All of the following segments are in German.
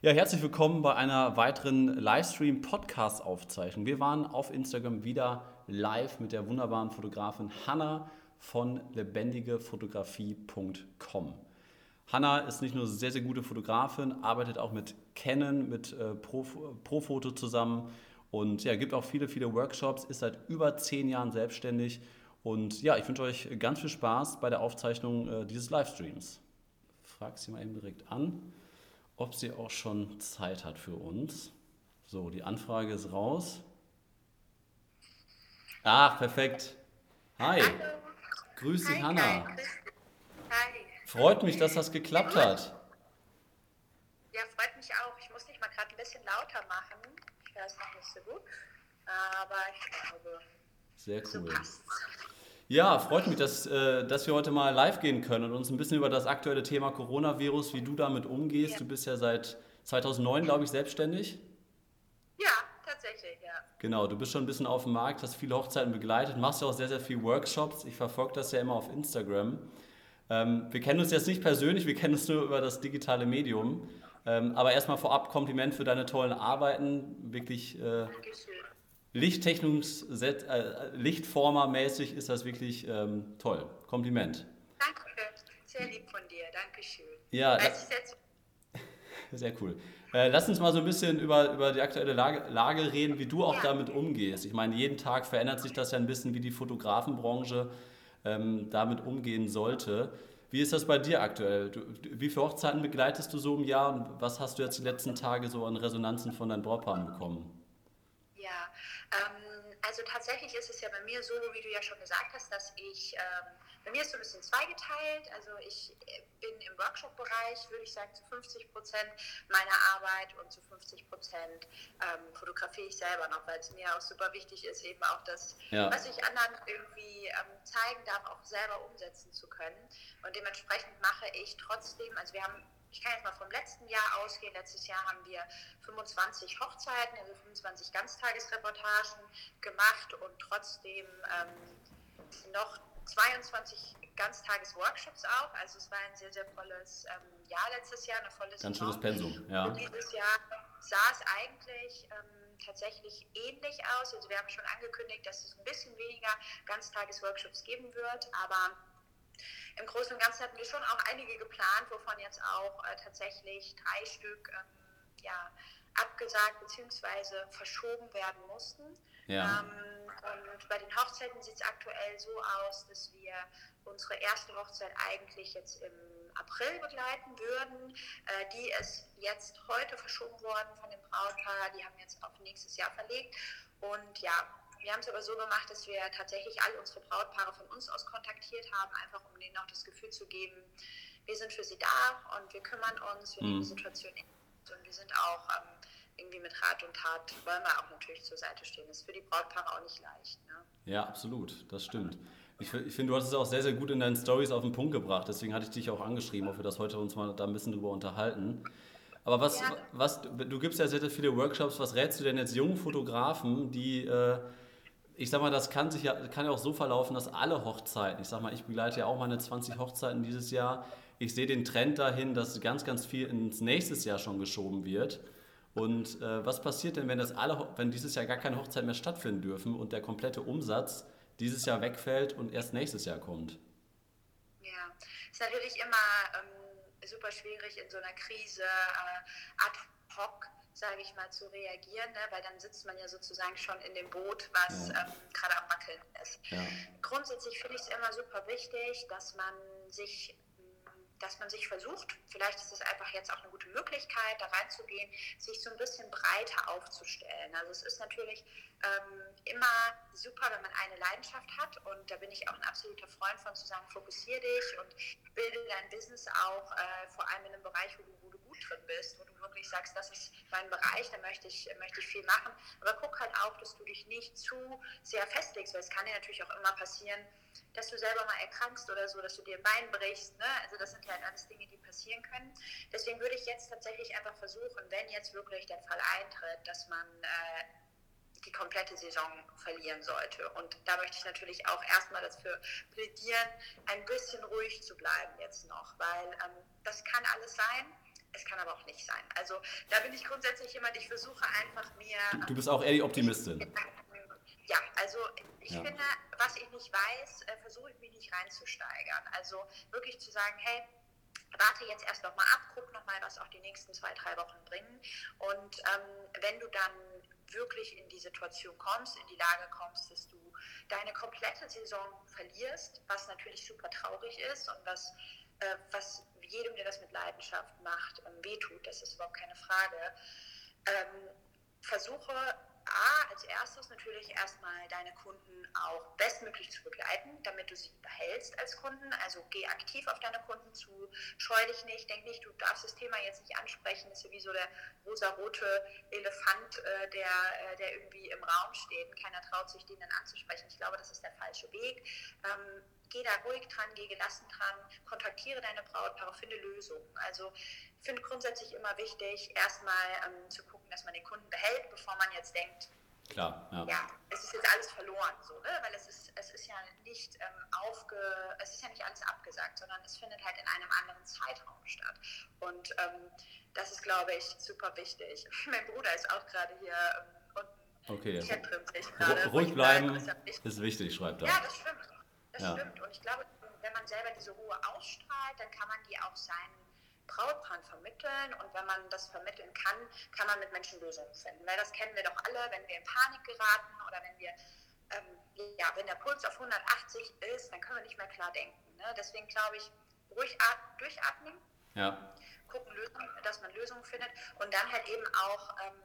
Ja, herzlich willkommen bei einer weiteren Livestream-Podcast-Aufzeichnung. Wir waren auf Instagram wieder live mit der wunderbaren Fotografin Hanna von lebendigefotografie.com. Hanna ist nicht nur sehr, sehr gute Fotografin, arbeitet auch mit Canon, mit äh, Profoto zusammen und ja, gibt auch viele, viele Workshops, ist seit über zehn Jahren selbstständig. Und ja, ich wünsche euch ganz viel Spaß bei der Aufzeichnung äh, dieses Livestreams. Frag sie mal eben direkt an ob sie auch schon Zeit hat für uns. So, die Anfrage ist raus. Ah, perfekt. Hi. Hallo. Grüß dich, Hi, Hanna. Hi. Freut mich, dass das geklappt hat. Ja, freut mich auch. Ich muss dich mal gerade ein bisschen lauter machen. Ich höre es noch nicht so gut. Aber ich glaube, Sehr so cool. passt Ja, freut mich, dass, äh, dass wir heute mal live gehen können und uns ein bisschen über das aktuelle Thema Coronavirus, wie du damit umgehst. Ja. Du bist ja seit 2009, glaube ich, selbstständig. Ja, tatsächlich, ja. Genau, du bist schon ein bisschen auf dem Markt, hast viele Hochzeiten begleitet, machst ja auch sehr, sehr viele Workshops. Ich verfolge das ja immer auf Instagram. Ähm, wir kennen uns jetzt nicht persönlich, wir kennen uns nur über das digitale Medium. Ähm, aber erstmal vorab Kompliment für deine tollen Arbeiten. Wirklich äh, Dankeschön. Lichttechnungs äh, Lichtformer-mäßig ist das wirklich ähm, toll. Kompliment. Danke. Sehr lieb von dir. Dankeschön. Ja, Weiß ich Sehr cool. Äh, lass uns mal so ein bisschen über, über die aktuelle Lage, Lage reden, wie du auch Ja. damit umgehst. Ich meine, jeden Tag verändert sich das ja ein bisschen, wie die Fotografenbranche ähm, damit umgehen sollte. Wie ist das bei dir aktuell? Du- wie viele Hochzeiten begleitest du so im Jahr und was hast du jetzt die letzten Tage so an Resonanzen von deinen Brautpaaren bekommen? Ähm, also tatsächlich ist es ja bei mir so, wie du ja schon gesagt hast, dass ich, ähm, bei mir ist so ein bisschen zweigeteilt. Also ich äh, bin im Workshop-Bereich, würde ich sagen, zu 50 Prozent meiner Arbeit und zu 50 Prozent ähm, fotografiere ich selber noch, weil es mir auch super wichtig ist, eben auch das, Ja. was ich anderen irgendwie ähm, zeigen darf, auch selber umsetzen zu können. Und dementsprechend mache ich trotzdem, also wir haben ich kann jetzt mal vom letzten Jahr ausgehen. Letztes Jahr haben wir 25 Hochzeiten, also 25 Ganztagesreportagen gemacht und trotzdem ähm, noch 22 Ganztagesworkshops auch. Also es war ein sehr, sehr volles ähm, Jahr letztes Jahr, eine volle Ganz schönes Pensum, ja. Und dieses Jahr sah es eigentlich ähm, tatsächlich ähnlich aus. Also wir haben schon angekündigt, dass es ein bisschen weniger Ganztagesworkshops geben wird, aber im Großen und Ganzen hatten wir schon auch einige geplant, wovon jetzt auch äh, tatsächlich drei Stück ähm, ja, abgesagt bzw. verschoben werden mussten. Ja. Ähm, und bei den Hochzeiten sieht es aktuell so aus, dass wir unsere erste Hochzeit eigentlich jetzt im April begleiten würden. Äh, die ist jetzt heute verschoben worden von dem Brautpaar. Die haben jetzt auf nächstes Jahr verlegt. Und ja, wir haben es aber so gemacht, dass wir tatsächlich all unsere Brautpaare von uns aus kontaktiert haben, einfach um denen auch das Gefühl zu geben, wir sind für sie da und wir kümmern uns, wir nehmen Mhm. die Situation ernst und wir sind auch ähm, irgendwie mit Rat und Tat, wollen wir auch natürlich zur Seite stehen. Das ist für die Brautpaare auch nicht leicht. Ne? Ja, absolut, das stimmt. Ich, ich finde, du hast es auch sehr, sehr gut in deinen Stories auf den Punkt gebracht. Deswegen hatte ich dich auch angeschrieben, ob wir das heute uns mal da ein bisschen drüber unterhalten. Aber was, Ja. was du gibst ja sehr, sehr viele Workshops. Was rätst du denn jetzt jungen Fotografen, die, äh, ich sag mal, das kann sich ja, kann ja auch so verlaufen, dass alle Hochzeiten, ich sag mal, ich begleite ja auch meine 20 Hochzeiten dieses Jahr. Ich sehe den Trend dahin, dass ganz, ganz viel ins nächste Jahr schon geschoben wird. Und äh, was passiert denn, wenn das alle, wenn dieses Jahr gar keine Hochzeit mehr stattfinden dürfen und der komplette Umsatz dieses Jahr wegfällt und erst nächstes Jahr kommt? Ja, ist natürlich immer ähm, super schwierig in so einer Krise äh, ad hoc, sage ich mal, zu reagieren, ne? weil dann sitzt man ja sozusagen schon in dem Boot, was Ja. ähm, gerade am Wackeln ist. Ja. Grundsätzlich finde ich es immer super wichtig, dass man sich dass man sich versucht, vielleicht ist es einfach jetzt auch eine gute Möglichkeit, da reinzugehen, sich so ein bisschen breiter aufzustellen. Also es ist natürlich ähm, immer super, wenn man eine Leidenschaft hat und da bin ich auch ein absoluter Freund von zu sagen, fokussiere dich und bilde dein Business auch äh, vor allem in einem Bereich, wo du, drin bist, wo du wirklich sagst, das ist mein Bereich, da möchte ich, möchte ich viel machen. Aber guck halt auch, dass du dich nicht zu sehr festlegst, weil es kann dir natürlich auch immer passieren, dass du selber mal erkrankst oder so, dass du dir ein Bein brichst. Ne? Also das sind ja halt alles Dinge, die passieren können. Deswegen würde ich jetzt tatsächlich einfach versuchen, wenn jetzt wirklich der Fall eintritt, dass man äh, die komplette Saison verlieren sollte. Und da möchte ich natürlich auch erstmal dafür plädieren, ein bisschen ruhig zu bleiben jetzt noch, weil ähm, das kann alles sein. Es kann aber auch nicht sein. Also da bin ich grundsätzlich jemand, ich versuche einfach mir. Du, du bist auch eher die Optimistin. Ja, also ich ja. finde, was ich nicht weiß, äh, versuche ich mich nicht reinzusteigern. Also wirklich zu sagen, hey, warte jetzt erst noch mal ab, guck noch mal, was auch die nächsten zwei, drei Wochen bringen. Und ähm, wenn du dann wirklich in die Situation kommst, in die Lage kommst, dass du deine komplette Saison verlierst, was natürlich super traurig ist und was, äh, was jedem, der das mit Leidenschaft macht, ähm, wehtut, das ist überhaupt keine Frage. Ähm, versuche A, als erstes natürlich erstmal deine Kunden auch bestmöglich zu begleiten, damit du sie behältst als Kunden. Also geh aktiv auf deine Kunden zu, scheu dich nicht, denk nicht, du darfst das Thema jetzt nicht ansprechen. Das ist ja wie so der rosa-rote Elefant, äh, der, äh, der irgendwie im Raum steht. Keiner traut sich, den dann anzusprechen. Ich glaube, das ist der falsche Weg. Ähm, geh da ruhig dran, geh gelassen dran, kontaktiere deine Brautpaare, finde Lösungen. Also ich finde grundsätzlich immer wichtig, erstmal ähm, zu gucken, dass man den Kunden behält, bevor man jetzt denkt, Klar, ja. ja. es ist jetzt alles verloren, so, ne? weil es ist, es ist ja nicht ähm, aufge, es ist ja nicht alles abgesagt, sondern es findet halt in einem anderen Zeitraum statt. Und ähm, das ist, glaube ich, super wichtig. mein Bruder ist auch gerade hier ähm, unten. Okay. Grade, Ruhig bleiben ist, ist wichtig, schreibt er. Ja, das stimmt. Das ja. stimmt. Und ich glaube, wenn man selber diese Ruhe ausstrahlt, dann kann man die auch seinen Brautpaaren vermitteln und wenn man das vermitteln kann, kann man mit Menschen Lösungen finden. Weil das kennen wir doch alle, wenn wir in Panik geraten oder wenn wir, ähm, ja, wenn der Puls auf 180 ist, dann können wir nicht mehr klar denken. Ne? Deswegen glaube ich, ruhig durchatmen, ja. gucken, dass man Lösungen findet und dann halt eben auch, ähm,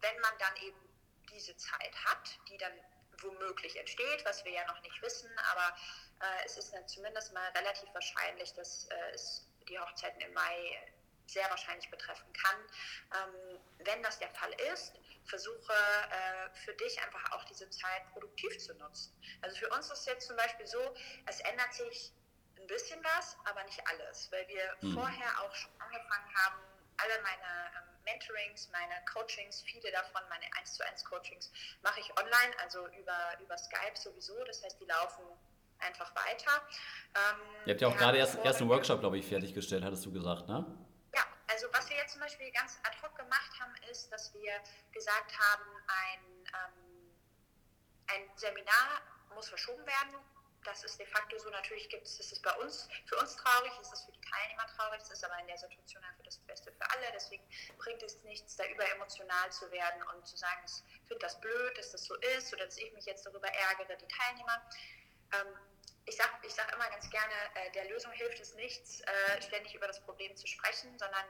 wenn man dann eben diese Zeit hat, die dann womöglich entsteht, was wir ja noch nicht wissen, aber äh, es ist dann zumindest mal relativ wahrscheinlich, dass äh, es die Hochzeiten im Mai sehr wahrscheinlich betreffen kann. Ähm, wenn das der Fall ist, versuche äh, für dich einfach auch diese Zeit produktiv zu nutzen. Also für uns ist jetzt zum Beispiel so, es ändert sich ein bisschen was, aber nicht alles, weil wir mhm. vorher auch schon angefangen haben, alle meine ähm, Mentorings, meine Coachings, viele davon, meine 1 zu 1 Coachings, mache ich online, also über, über Skype sowieso. Das heißt, die laufen einfach weiter. Ähm, Ihr habt ja auch gerade erst, erst einen Workshop, glaube ich, fertiggestellt, hattest du gesagt, ne? Ja, also was wir jetzt zum Beispiel ganz ad hoc gemacht haben, ist, dass wir gesagt haben, ein, ähm, ein Seminar muss verschoben werden. Das ist de facto so, natürlich gibt es, ist bei uns, für uns traurig, ist das für die Teilnehmer traurig, das ist aber in der Situation einfach das Beste für alle. Deswegen bringt es nichts, da überemotional zu werden und zu sagen, ich finde das blöd, dass das so ist oder dass ich mich jetzt darüber ärgere, die Teilnehmer. Ähm, ich sage ich sag immer ganz gerne, äh, der Lösung hilft es nichts, äh, ständig über das Problem zu sprechen, sondern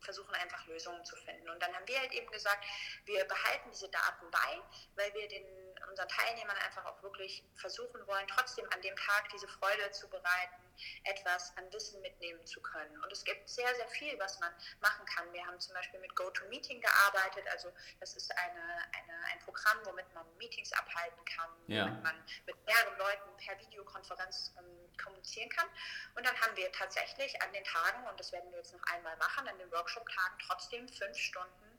versuchen einfach Lösungen zu finden. Und dann haben wir halt eben gesagt, wir behalten diese Daten bei, weil wir den, unseren Teilnehmern einfach auch wirklich versuchen wollen, trotzdem an dem Tag diese Freude zu bereiten, etwas an Wissen mitnehmen zu können. Und es gibt sehr, sehr viel, was man machen kann. Wir haben zum Beispiel mit GoToMeeting gearbeitet. Also das ist eine, eine, ein Programm, womit man Meetings abhalten kann, ja. womit man mit mehreren Leuten per Videokonferenz ähm, kommunizieren kann. Und dann haben wir tatsächlich an den Tagen, und das werden wir jetzt noch einmal machen, an den Workshop-Tagen trotzdem fünf Stunden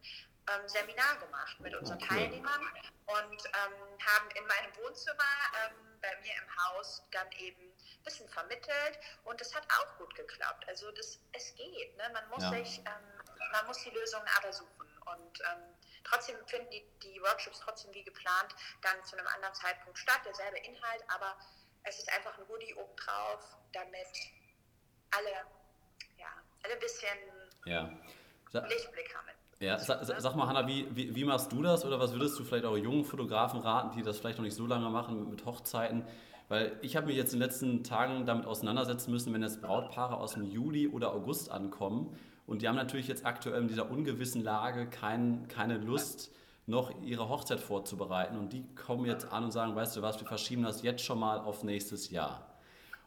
ähm, Seminar gemacht mit unseren okay. Teilnehmern und ähm, haben in meinem Wohnzimmer ähm, bei mir im Haus dann eben ein bisschen vermittelt und das hat auch gut geklappt. Also das, es geht. Ne? Man, muss ja. sich, ähm, man muss die Lösungen aber suchen und ähm, trotzdem finden die, die Workshops trotzdem wie geplant dann zu einem anderen Zeitpunkt statt, derselbe Inhalt, aber es ist einfach ein Goodie obendrauf, damit alle, ja, alle ein bisschen ja. Lichtblick haben. Ja, sag, sag mal, Hanna, wie, wie, wie, machst du das oder was würdest du vielleicht auch jungen Fotografen raten, die das vielleicht noch nicht so lange machen mit Hochzeiten? Weil ich habe mich jetzt in den letzten Tagen damit auseinandersetzen müssen, wenn jetzt Brautpaare aus dem Juli oder August ankommen und die haben natürlich jetzt aktuell in dieser ungewissen Lage kein, keine Lust, noch ihre Hochzeit vorzubereiten. Und die kommen jetzt an und sagen, weißt du was, wir verschieben das jetzt schon mal auf nächstes Jahr.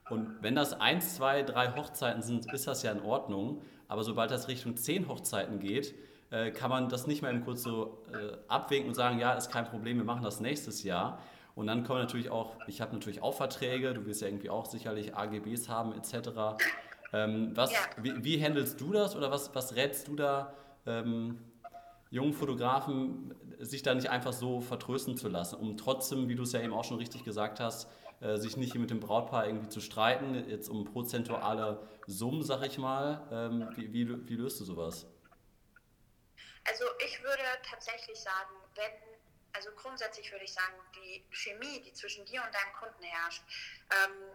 Und wenn das eins, zwei, drei Hochzeiten sind, ist das ja in Ordnung. Aber sobald das Richtung zehn Hochzeiten geht, äh, kann man das nicht mehr eben kurz so äh, abwinken und sagen, ja, ist kein Problem, wir machen das nächstes Jahr. Und dann kommen natürlich auch, ich habe natürlich auch Verträge, du wirst ja irgendwie auch sicherlich AGBs haben etc. Ähm, was, ja. wie, wie handelst du das oder was, was rätst du da ähm, jungen Fotografen, sich da nicht einfach so vertrösten zu lassen, um trotzdem, wie du es ja eben auch schon richtig gesagt hast, äh, sich nicht mit dem Brautpaar irgendwie zu streiten, jetzt um prozentuale Summen, sag ich mal. Ähm, wie, wie, wie löst du sowas? Also ich würde tatsächlich sagen, wenn, also grundsätzlich würde ich sagen, die Chemie, die zwischen dir und deinem Kunden herrscht, ähm,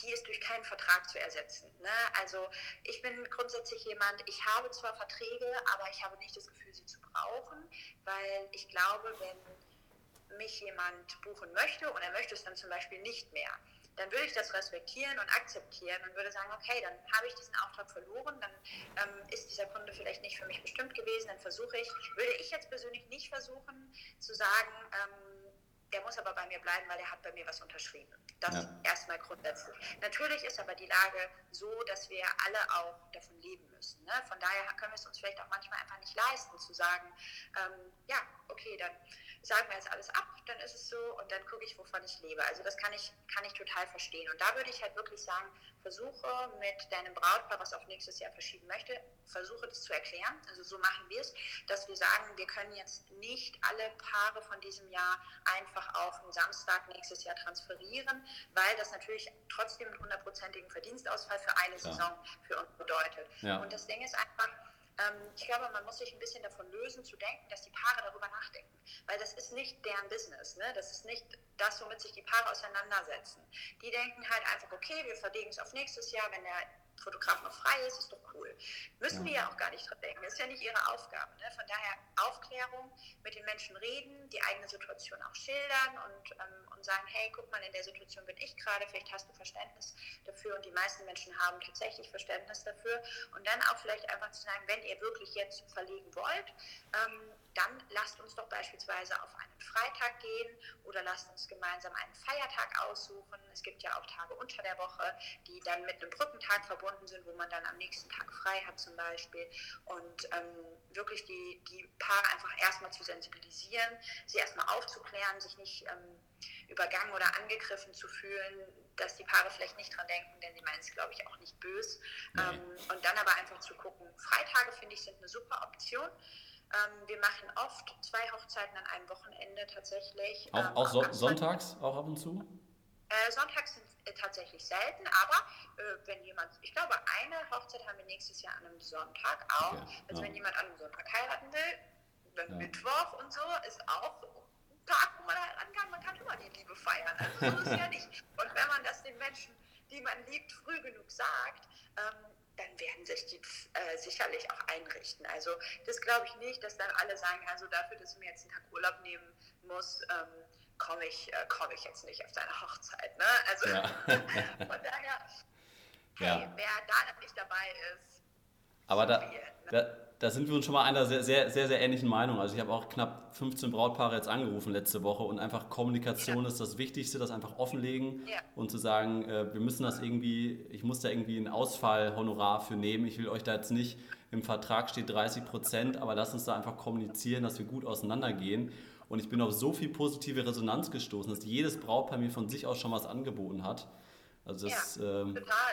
die ist durch keinen Vertrag zu ersetzen. Ne? Also ich bin grundsätzlich jemand, ich habe zwar Verträge, aber ich habe nicht das Gefühl, sie zu brauchen, weil ich glaube, wenn mich jemand buchen möchte und er möchte es dann zum Beispiel nicht mehr, dann würde ich das respektieren und akzeptieren und würde sagen, okay, dann habe ich diesen Auftrag verloren, dann ähm, ist dieser Kunde vielleicht nicht für mich bestimmt gewesen, dann versuche ich, würde ich jetzt persönlich nicht versuchen zu sagen, ähm, der muss aber bei mir bleiben, weil er hat bei mir was unterschrieben. Das ja. erstmal grundsätzlich. Natürlich ist aber die Lage so, dass wir alle auch davon leben müssen. Ne? Von daher können wir es uns vielleicht auch manchmal einfach nicht leisten, zu sagen, ähm, ja, okay, dann sagen wir jetzt alles ab, dann ist es so und dann gucke ich, wovon ich lebe. Also das kann ich, kann ich total verstehen. Und da würde ich halt wirklich sagen, versuche mit deinem Brautpaar, was auf nächstes Jahr verschieben möchte, versuche das zu erklären. Also so machen wir es, dass wir sagen, wir können jetzt nicht alle Paare von diesem Jahr einfach auf den Samstag nächstes Jahr transferieren, weil das natürlich trotzdem einen hundertprozentigen Verdienstausfall für eine ja. Saison für uns bedeutet. Ja. Und das Ding ist einfach, ich glaube, man muss sich ein bisschen davon lösen, zu denken, dass die Paare darüber nachdenken. Weil das ist nicht deren Business. Ne? Das ist nicht das, womit sich die Paare auseinandersetzen. Die denken halt einfach, okay, wir verlegen es auf nächstes Jahr, wenn der Fotograf noch frei ist, ist doch cool. Müssen ja. wir ja auch gar nicht dran denken. Das ist ja nicht ihre Aufgabe. Ne? Von daher Aufklärung, mit den Menschen reden, die eigene Situation auch schildern und, ähm, und sagen, hey, guck mal, in der Situation bin ich gerade, vielleicht hast du Verständnis dafür und die meisten Menschen haben tatsächlich Verständnis dafür. Und dann auch vielleicht einfach zu sagen, wenn ihr wirklich jetzt verlegen wollt, ähm, dann lasst uns doch beispielsweise auf einen Freitag gehen oder lasst uns gemeinsam einen Feiertag aussuchen. Es gibt ja auch Tage unter der Woche, die dann mit einem Brückentag verbunden sind, wo man dann am nächsten Tag frei hat zum Beispiel. Und ähm, wirklich die, die Paare einfach erstmal zu sensibilisieren, sie erstmal aufzuklären, sich nicht ähm, übergangen oder angegriffen zu fühlen, dass die Paare vielleicht nicht dran denken, denn sie meinen es, glaube ich, auch nicht böse. Ähm, und dann aber einfach zu gucken. Freitage, finde ich, sind eine super Option. Ähm, wir machen oft zwei Hochzeiten an einem Wochenende tatsächlich. Auch, ähm, auch so sonntags, auch ab und zu? Äh, sonntags sind äh, tatsächlich selten, aber äh, wenn jemand, ich glaube, eine Hochzeit haben wir nächstes Jahr an einem Sonntag auch. Okay. Also ja. wenn jemand an einem Sonntag heiraten will, dann ja. Mittwoch und so ist auch Tag, wo man heiraten kann. Man kann immer die Liebe feiern. Also so ist ja nicht. Und wenn man das den Menschen, die man liebt, früh genug sagt, ähm, dann werden sich die äh, sicherlich auch einrichten. Also das glaube ich nicht, dass dann alle sagen, also dafür, dass ich mir jetzt einen Tag Urlaub nehmen muss, ähm, komme ich, äh, komm ich jetzt nicht auf deine Hochzeit. Ne? Also ja. von daher, hey, ja. wer da nicht dabei ist, aber da, ne? da, da, sind wir uns schon mal einer sehr, sehr, sehr, sehr ähnlichen Meinung. Also ich habe auch knapp 15 Brautpaare jetzt angerufen letzte Woche und einfach Kommunikation ja. ist das Wichtigste, das einfach offenlegen ja. und zu sagen, äh, wir müssen das irgendwie, ich muss da irgendwie ein Ausfallhonorar für nehmen. Ich will euch da jetzt nicht, im Vertrag steht 30 Prozent, aber lasst uns da einfach kommunizieren, dass wir gut auseinandergehen. Und ich bin auf so viel positive Resonanz gestoßen, dass jedes Brautpaar mir von sich aus schon was angeboten hat. Also das, ja, ähm, total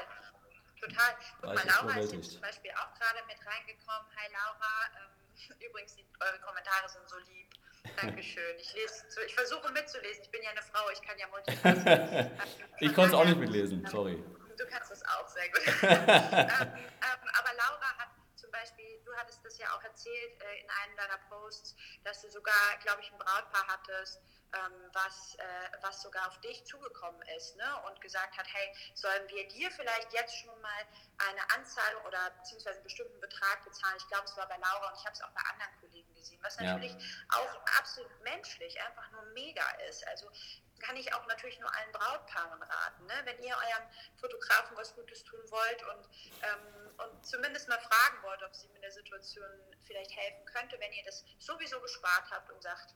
Total. Guck mal, Laura ist jetzt zum Beispiel auch gerade mit reingekommen. Hi Laura. Ähm, übrigens, eure Kommentare sind so lieb. Dankeschön. Ich lese, ich versuche mitzulesen. Ich bin ja eine Frau, ich kann ja multitasking. ich konnte es auch nicht mitlesen, sorry. Du kannst es auch sehr gut. ähm, ähm, aber Laura hat zum Beispiel, du hattest das ja auch erzählt äh, in einem deiner Posts, dass du sogar, glaube ich, ein Brautpaar hattest, ähm, was, äh, was sogar auf dich zugekommen ist ne? und gesagt hat, hey, sollen wir dir vielleicht jetzt schon mal eine Anzahlung oder beziehungsweise einen bestimmten Betrag bezahlen? Ich glaube, es war bei Laura und ich habe es auch bei anderen Kollegen gesehen, was natürlich ja. auch absolut menschlich einfach nur mega ist. Also kann ich auch natürlich nur allen Brautpaaren raten. Ne? Wenn ihr eurem Fotografen was Gutes tun wollt und, ähm, und zumindest mal fragen wollt, ob sie in der Situation vielleicht helfen könnte, wenn ihr das sowieso gespart habt und sagt,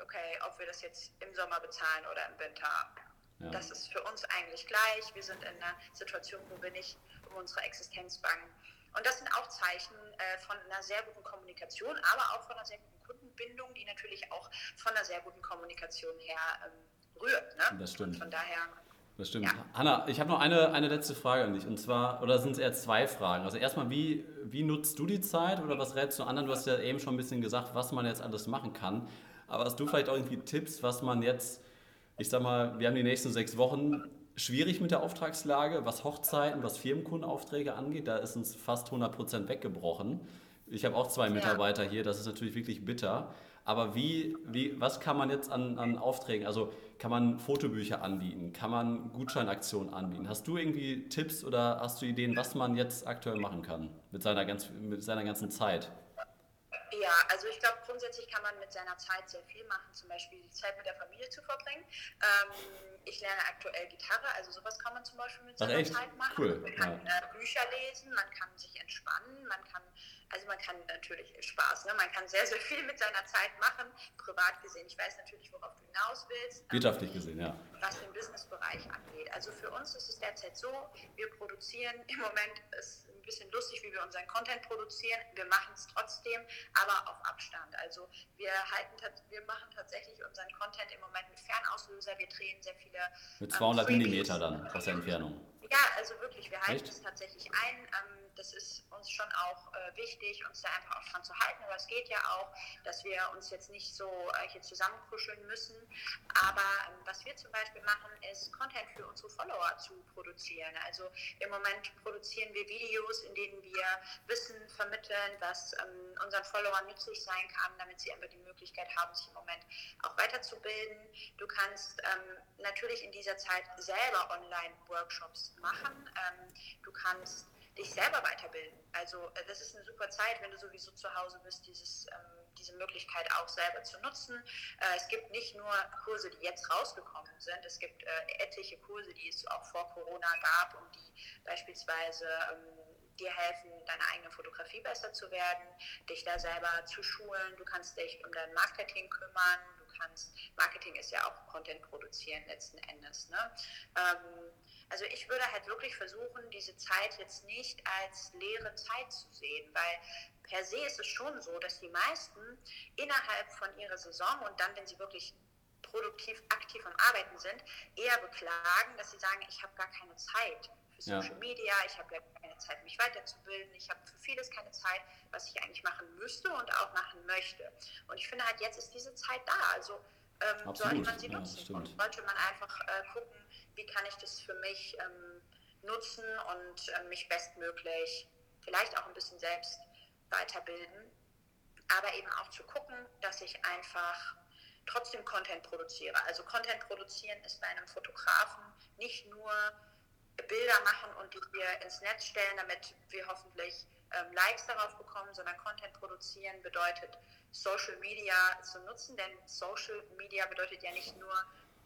okay, ob wir das jetzt im Sommer bezahlen oder im Winter, ja. das ist für uns eigentlich gleich. Wir sind in einer Situation, wo wir nicht um unsere Existenz bangen. Und das sind auch Zeichen äh, von einer sehr guten Kommunikation, aber auch von einer sehr guten Kundenbindung, die natürlich auch von einer sehr guten Kommunikation her ähm, rührt. Ne? Das stimmt. Und von daher. Das stimmt. Ja. Hanna, ich habe noch eine, eine letzte Frage an dich. Und zwar, oder sind es eher zwei Fragen? Also erstmal, wie, wie nutzt du die Zeit oder was rätst du anderen? Du hast ja eben schon ein bisschen gesagt, was man jetzt alles machen kann. Aber hast du vielleicht auch irgendwie Tipps, was man jetzt ich sag mal, wir haben die nächsten sechs Wochen schwierig mit der Auftragslage, was Hochzeiten, was Firmenkundenaufträge angeht. Da ist uns fast 100 Prozent weggebrochen. Ich habe auch zwei Mitarbeiter ja. hier, das ist natürlich wirklich bitter. Aber wie, wie, was kann man jetzt an, an Aufträgen, also kann man Fotobücher anbieten, kann man Gutscheinaktionen anbieten? Hast du irgendwie Tipps oder hast du Ideen, was man jetzt aktuell machen kann mit seiner, ganz, mit seiner ganzen Zeit? Ja, also ich glaube, grundsätzlich kann man mit seiner Zeit sehr viel machen, zum Beispiel die Zeit mit der Familie zu verbringen. Ähm, ich lerne aktuell Gitarre, also sowas kann man zum Beispiel mit seiner Zeit machen. Cool. Man kann ja. äh, Bücher lesen, man kann sich entspannen, man kann also man kann natürlich Spaß, ne? man kann sehr, sehr viel mit seiner Zeit machen, privat gesehen. Ich weiß natürlich, worauf du hinaus willst. Ähm, Wirtschaftlich gesehen, ja. Was den Businessbereich angeht. Also für uns ist es derzeit so, wir produzieren im Moment, ist ein bisschen lustig, wie wir unseren Content produzieren. Wir machen es trotzdem, aber auf Abstand. Also wir halten, wir machen tatsächlich unseren Content im Moment mit Fernauslöser. Wir drehen sehr viele. Mit 200 ähm, Millimeter dann aus der Entfernung. Ja, also wirklich, wir halten Echt? es tatsächlich ein. Ähm, das ist uns schon auch äh, wichtig, uns da einfach auch dran zu halten. Aber es geht ja auch, dass wir uns jetzt nicht so äh, hier zusammenkuscheln müssen. Aber ähm, was wir zum Beispiel machen, ist Content für unsere Follower zu produzieren. Also im Moment produzieren wir Videos, in denen wir Wissen vermitteln, was ähm, unseren Followern nützlich sein kann, damit sie einfach die Möglichkeit haben, sich im Moment auch weiterzubilden. Du kannst ähm, natürlich in dieser Zeit selber Online-Workshops machen. Ähm, du kannst dich selber weiterbilden. Also äh, das ist eine super Zeit, wenn du sowieso zu Hause bist, dieses, ähm, diese Möglichkeit auch selber zu nutzen. Äh, es gibt nicht nur Kurse, die jetzt rausgekommen sind, es gibt äh, etliche Kurse, die es auch vor Corona gab und die beispielsweise ähm, dir helfen, deine eigene Fotografie besser zu werden, dich da selber zu schulen. Du kannst dich um dein Marketing kümmern. Kannst, Marketing ist ja auch Content produzieren letzten Endes. Ne? Ähm, also ich würde halt wirklich versuchen, diese Zeit jetzt nicht als leere Zeit zu sehen, weil per se ist es schon so, dass die meisten innerhalb von ihrer Saison und dann, wenn sie wirklich produktiv aktiv am Arbeiten sind, eher beklagen, dass sie sagen, ich habe gar keine Zeit für Social ja. Media, ich habe gar keine Zeit, mich weiterzubilden, ich habe für vieles keine Zeit, was ich eigentlich machen müsste und auch machen möchte. Und ich finde halt, jetzt ist diese Zeit da, also ähm, sollte man sie nutzen ja, und sollte man einfach äh, gucken, wie kann ich das für mich ähm, nutzen und äh, mich bestmöglich vielleicht auch ein bisschen selbst weiterbilden, aber eben auch zu gucken, dass ich einfach trotzdem Content produziere. Also Content produzieren ist bei einem Fotografen nicht nur Bilder machen und die wir ins Netz stellen, damit wir hoffentlich ähm, Likes darauf bekommen, sondern Content produzieren bedeutet Social Media zu nutzen, denn Social Media bedeutet ja nicht nur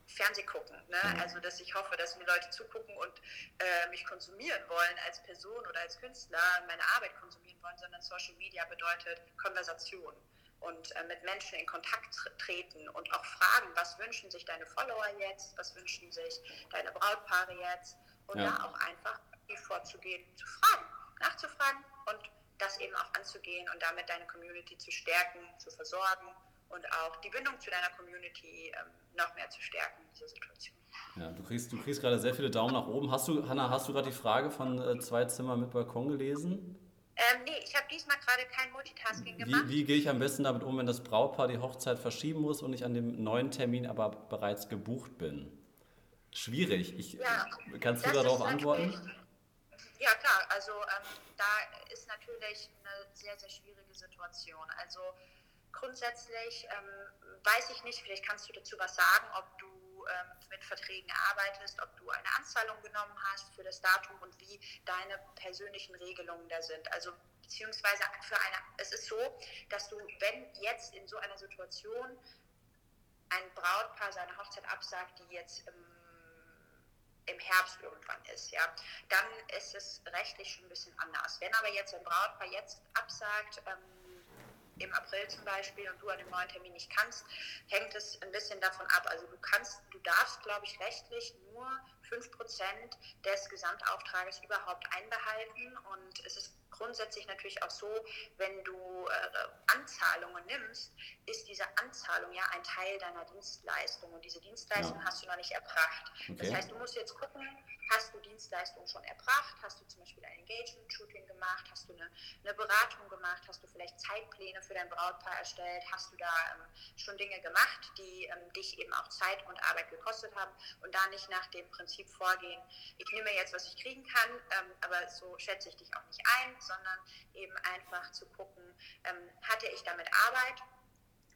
Fernseh gucken. Ne? Also, dass ich hoffe, dass mir Leute zugucken und äh, mich konsumieren wollen als Person oder als Künstler, meine Arbeit konsumieren wollen, sondern Social Media bedeutet Konversation und äh, mit Menschen in Kontakt treten und auch fragen, was wünschen sich deine Follower jetzt, was wünschen sich deine Brautpaare jetzt und ja. da auch einfach vorzugehen, zu fragen, nachzufragen und das eben auch anzugehen und damit deine Community zu stärken, zu versorgen und auch die Bindung zu deiner Community ähm, noch mehr zu stärken in dieser Situation. Ja, du kriegst, du kriegst gerade sehr viele Daumen nach oben. Hast du, Hanna, hast du gerade die Frage von äh, zwei Zimmer mit Balkon gelesen? Ähm, nee, ich habe diesmal gerade kein Multitasking gemacht. Wie, wie gehe ich am besten damit um, wenn das Brautpaar die Hochzeit verschieben muss und ich an dem neuen Termin aber bereits gebucht bin? Schwierig. Ich, ja, kannst du darauf antworten? Ja, klar. Also ähm, da ist natürlich eine sehr, sehr schwierige Situation. Also grundsätzlich ähm, weiß ich nicht, vielleicht kannst du dazu was sagen, ob du ähm, mit Verträgen arbeitest, ob du eine Anzahlung genommen hast für das Datum und wie deine persönlichen Regelungen da sind. Also beziehungsweise für eine, es ist so, dass du, wenn jetzt in so einer Situation ein Brautpaar seine Hochzeit absagt, die jetzt im, im Herbst irgendwann ist, ja, dann ist es rechtlich schon ein bisschen anders. Wenn aber jetzt ein Brautpaar jetzt absagt, ähm, im April zum Beispiel und du an dem neuen Termin nicht kannst, hängt es ein bisschen davon ab. Also du kannst, du darfst, glaube ich, rechtlich nur 5% des Gesamtauftrages überhaupt einbehalten und es ist grundsätzlich natürlich auch so, wenn du äh, Anzahlungen nimmst, ist diese Anzahlung ja ein Teil deiner Dienstleistung und diese Dienstleistung ja. hast du noch nicht erbracht. Okay. Das heißt, du musst jetzt gucken, hast du Dienstleistung schon erbracht, hast du zum Beispiel ein Engagement-Shooting gemacht, hast du eine, eine, Beratung gemacht, hast du vielleicht Zeitpläne für dein Brautpaar erstellt, hast du da ähm, schon Dinge gemacht, die ähm, dich eben auch Zeit und Arbeit gekostet haben und da nicht nach dem Prinzip vorgehen, ich nehme jetzt, was ich kriegen kann, ähm, aber so schätze ich dich auch nicht ein, sondern eben einfach zu gucken, ähm, hatte ich damit Arbeit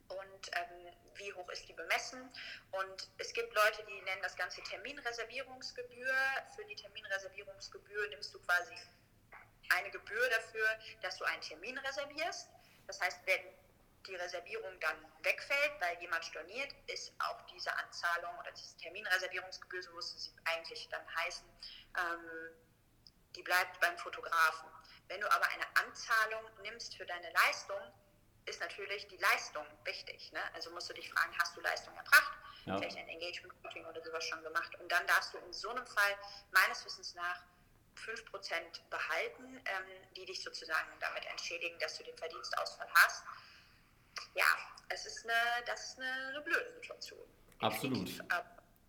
und ähm, wie hoch ist die bemessen. Und es gibt Leute, die nennen das Ganze Terminreservierungsgebühr. Für die Terminreservierungsgebühr nimmst du quasi eine Gebühr dafür, dass du einen Termin reservierst. Das heißt, wenn die Reservierung dann wegfällt, weil jemand storniert, ist auch diese Anzahlung oder diese Terminreservierungsgebühr, so muss sie eigentlich dann heißen, ähm, die bleibt beim Fotografen. Wenn du aber eine Anzahlung nimmst für deine Leistung, ist natürlich die Leistung wichtig. Ne? Also musst du dich fragen, hast du Leistung erbracht? Ja. Vielleicht ein Engagement-Coaching oder sowas schon gemacht. Und dann darfst du in so einem Fall meines Wissens nach 5% behalten, ähm, die dich sozusagen damit entschädigen, dass du den Verdienstausfall hast. Ja, es ist eine, das ist eine, eine blöde Situation. Absolut.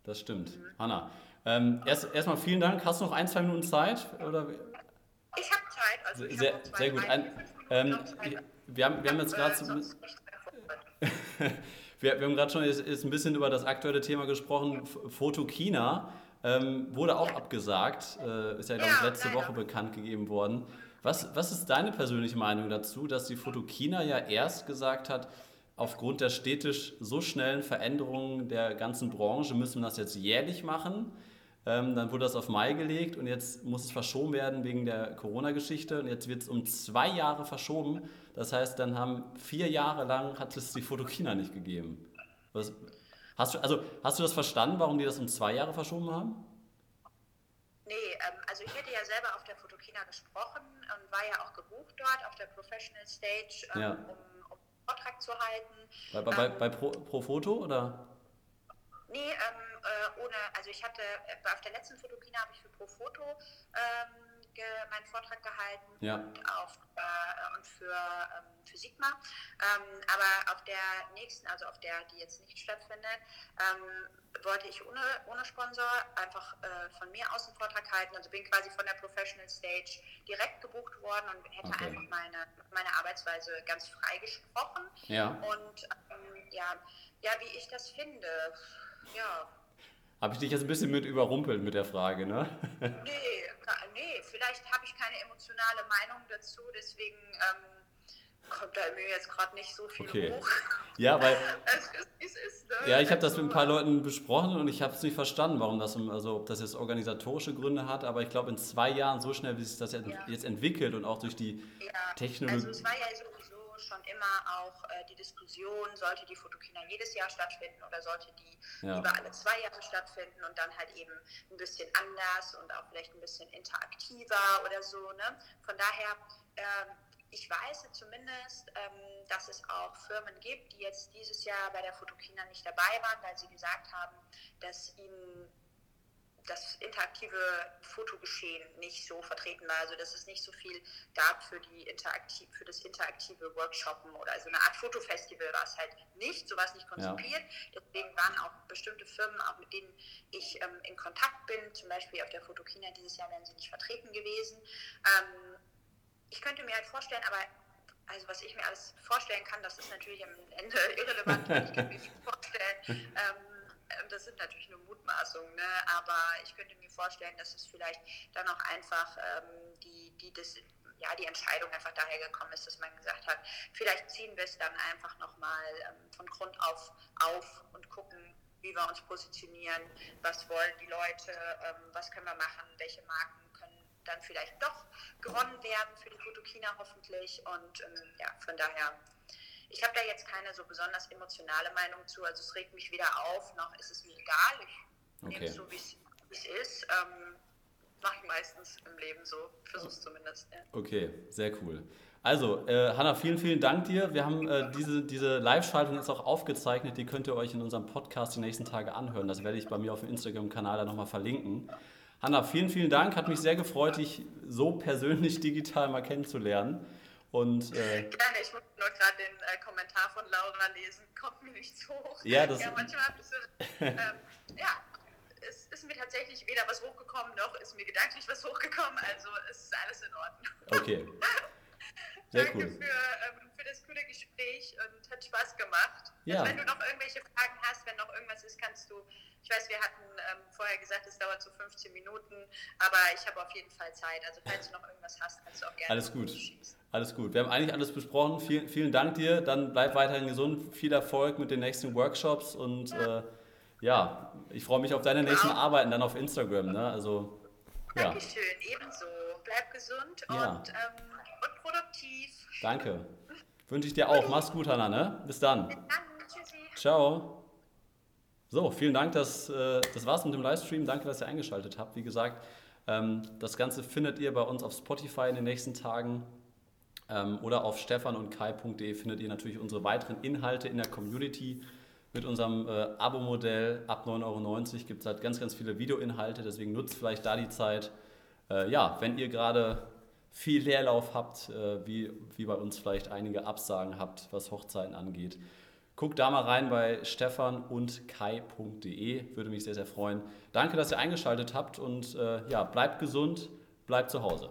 Das stimmt. Mhm. Hanna, ähm, erst, erstmal vielen Dank. Hast du noch ein, zwei Minuten Zeit? Oder? Ich habe Zeit. Also sehr, zwei, sehr gut. Ein, ähm, wir, haben, wir haben jetzt gerade wir, wir haben gerade schon ist, ist ein bisschen über das aktuelle Thema gesprochen. Foto China ähm, wurde auch abgesagt. Äh, ist ja, glaube ich, letzte Woche bekannt gegeben worden. Was, was ist deine persönliche Meinung dazu, dass die Foto China ja erst gesagt hat, aufgrund der stetisch so schnellen Veränderungen der ganzen Branche müssen wir das jetzt jährlich machen? Ähm, dann wurde das auf Mai gelegt und jetzt muss es verschoben werden wegen der Corona-Geschichte und jetzt wird es um zwei Jahre verschoben. Das heißt, dann haben vier Jahre lang hat es die Fotokina nicht gegeben. Was, hast, du, also, hast du das verstanden, warum die das um zwei Jahre verschoben haben? Nee, ähm, also ich hätte ja selber auf der Fotokina gesprochen und war ja auch gebucht dort auf der Professional Stage, ähm, ja. um, um Vortrag zu halten. Bei, bei, ähm, bei Pro, Pro Foto oder? Nee, ähm, äh, ohne, also ich hatte, äh, auf der letzten Fotokina habe ich für Profoto ähm, ge, meinen Vortrag gehalten ja. und, auf, äh, und für, ähm, für Sigma. Ähm, aber auf der nächsten, also auf der, die jetzt nicht stattfindet, ähm, wollte ich ohne, ohne Sponsor einfach äh, von mir aus einen Vortrag halten. Also bin quasi von der Professional Stage direkt gebucht worden und hätte okay. einfach meine, meine Arbeitsweise ganz frei gesprochen. Ja. Und ähm, ja, ja, wie ich das finde, ja, habe ich dich jetzt ein bisschen mit überrumpelt mit der Frage, ne? Nee, nee vielleicht habe ich keine emotionale Meinung dazu, deswegen ähm, kommt da mir jetzt gerade nicht so viel okay. hoch. Ja, weil. es ist, ne? Ja, ich habe das mit ein paar Leuten besprochen und ich habe es nicht verstanden, warum das, also ob das jetzt organisatorische Gründe hat, aber ich glaube, in zwei Jahren so schnell, wie sich das jetzt, ja. entwickelt und auch durch die ja. Technologie. Also es war ja so schon immer auch äh, die Diskussion, sollte die Fotokina jedes Jahr stattfinden oder sollte die ja. über alle zwei Jahre stattfinden und dann halt eben ein bisschen anders und auch vielleicht ein bisschen interaktiver oder so. Ne? Von daher, äh, ich weiß zumindest, ähm, dass es auch Firmen gibt, die jetzt dieses Jahr bei der Fotokina nicht dabei waren, weil sie gesagt haben, dass ihnen das interaktive Fotogeschehen nicht so vertreten war, also dass es nicht so viel gab für, die interaktiv, für das interaktive Workshoppen oder so eine Art Fotofestival war es halt nicht, so war es nicht konzipiert. Ja. Deswegen waren auch bestimmte Firmen, auch mit denen ich ähm, in Kontakt bin, zum Beispiel auf der Fotokina dieses Jahr wären sie nicht vertreten gewesen. Ähm, ich könnte mir halt vorstellen, aber also was ich mir alles vorstellen kann, das ist natürlich am Ende irrelevant, ich kann mir vorstellen. Ähm, ähm, das sind natürlich nur Mutmaßungen, ne? aber ich könnte mir vorstellen, dass es vielleicht dann auch einfach ähm, die, die, das, ja, die Entscheidung einfach daher gekommen ist, dass man gesagt hat, vielleicht ziehen wir es dann einfach nochmal ähm, von Grund auf auf und gucken, wie wir uns positionieren, was wollen die Leute, ähm, was können wir machen, welche Marken können dann vielleicht doch gewonnen werden für die Fotokina hoffentlich und ähm, ja, von daher ich habe da jetzt keine so besonders emotionale Meinung zu. Also es regt mich weder auf, noch ist es mir egal. Ich okay. nehme es so, wie es ist. Ähm, Mache ich meistens im Leben so. Versuche es zumindest. Ja. Okay, sehr cool. Also, äh, Hanna, vielen, vielen Dank dir. Wir haben äh, diese, diese Live-Schaltung jetzt auch aufgezeichnet. Die könnt ihr euch in unserem Podcast die nächsten Tage anhören. Das werde ich bei mir auf dem Instagram-Kanal dann nochmal verlinken. Hanna, vielen, vielen Dank. Hat mich sehr gefreut, dich so persönlich digital mal kennenzulernen. Und, äh, Gerne, ich muss nur gerade den äh, Kommentar von Laura lesen. Kommt mir nichts hoch. Ja, das ja manchmal so, ähm, ja, es ist mir tatsächlich weder was hochgekommen, noch ist mir gedanklich was hochgekommen. Also es ist alles in Ordnung. Okay. Sehr Danke cool. für, ähm, für das coole Gespräch und hat Spaß gemacht. Ja. Also wenn du noch irgendwelche Fragen hast, wenn noch irgendwas ist, kannst du, ich weiß, wir hatten ähm, vorher gesagt, es dauert so 15 Minuten, aber ich habe auf jeden Fall Zeit. Also falls du noch irgendwas hast, kannst du auch gerne Alles gut. Alles gut. Wir haben eigentlich alles besprochen. Vielen, vielen Dank dir. Dann bleib weiterhin gesund. Viel Erfolg mit den nächsten Workshops und ja, äh, ja ich freue mich auf deine nächsten. Arbeiten dann auf Instagram. Ne? Also, ja. Dankeschön, ebenso. Bleib gesund ja. und, ähm, und produktiv. Danke. Wünsche ich dir auch. Mach's gut, Hanna. Ne? Bis dann. Bis dann. Tschüssi. Ciao. So, vielen Dank. Das, äh, das war's mit dem Livestream. Danke, dass ihr eingeschaltet habt. Wie gesagt, ähm, das Ganze findet ihr bei uns auf Spotify in den nächsten Tagen. Ähm, oder auf stefanundkai.de findet ihr natürlich unsere weiteren Inhalte in der Community. Mit unserem äh, Abo-Modell ab 9,90 Euro gibt es halt ganz, ganz viele Videoinhalte, deswegen nutzt vielleicht da die Zeit. Äh, ja, wenn ihr gerade viel Leerlauf habt, äh, wie, wie bei uns vielleicht einige Absagen habt, was Hochzeiten angeht, guckt da mal rein bei stefan und kai.de, würde mich sehr, sehr freuen. Danke, dass ihr eingeschaltet habt und äh, ja, bleibt gesund, bleibt zu Hause.